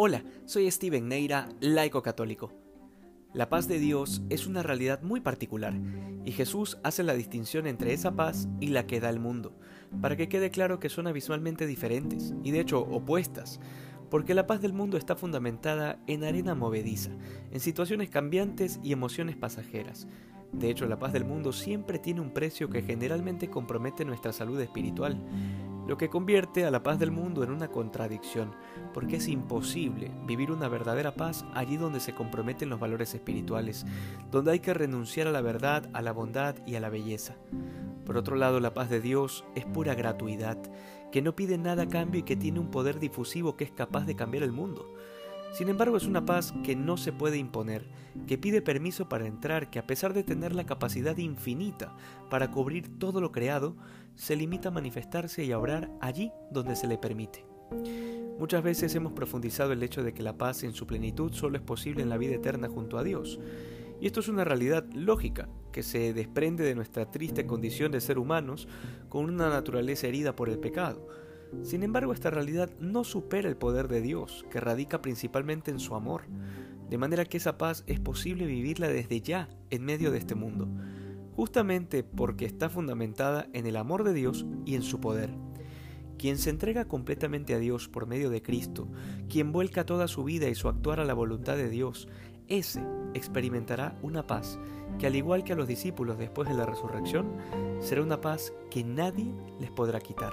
Hola, soy Steven Neira, laico católico. La paz de Dios es una realidad muy particular y Jesús hace la distinción entre esa paz y la que da el mundo, para que quede claro que son abismalmente diferentes y de hecho opuestas, porque la paz del mundo está fundamentada en arena movediza, en situaciones cambiantes y emociones pasajeras. De hecho, la paz del mundo siempre tiene un precio que generalmente compromete nuestra salud espiritual, lo que convierte a la paz del mundo en una contradicción, porque es imposible vivir una verdadera paz allí donde se comprometen los valores espirituales, donde hay que renunciar a la verdad, a la bondad y a la belleza. Por otro lado, la paz de Dios es pura gratuidad, que no pide nada a cambio y que tiene un poder difusivo que es capaz de cambiar el mundo. Sin embargo, es una paz que no se puede imponer, que pide permiso para entrar, que a pesar de tener la capacidad infinita para cubrir todo lo creado, se limita a manifestarse y a obrar allí donde se le permite. Muchas veces hemos profundizado el hecho de que la paz en su plenitud solo es posible en la vida eterna junto a Dios. Y esto es una realidad lógica, que se desprende de nuestra triste condición de ser humanos con una naturaleza herida por el pecado sin embargo, esta realidad no supera el poder de Dios, que radica principalmente en su amor, de manera que esa paz es posible vivirla desde ya en medio de este mundo, justamente porque está fundamentada en el amor de Dios y en su poder. Quien se entrega completamente a Dios por medio de Cristo, quien vuelca toda su vida y su actuar a la voluntad de Dios, ese experimentará una paz que al igual que a los discípulos después de la resurrección, será una paz que nadie les podrá quitar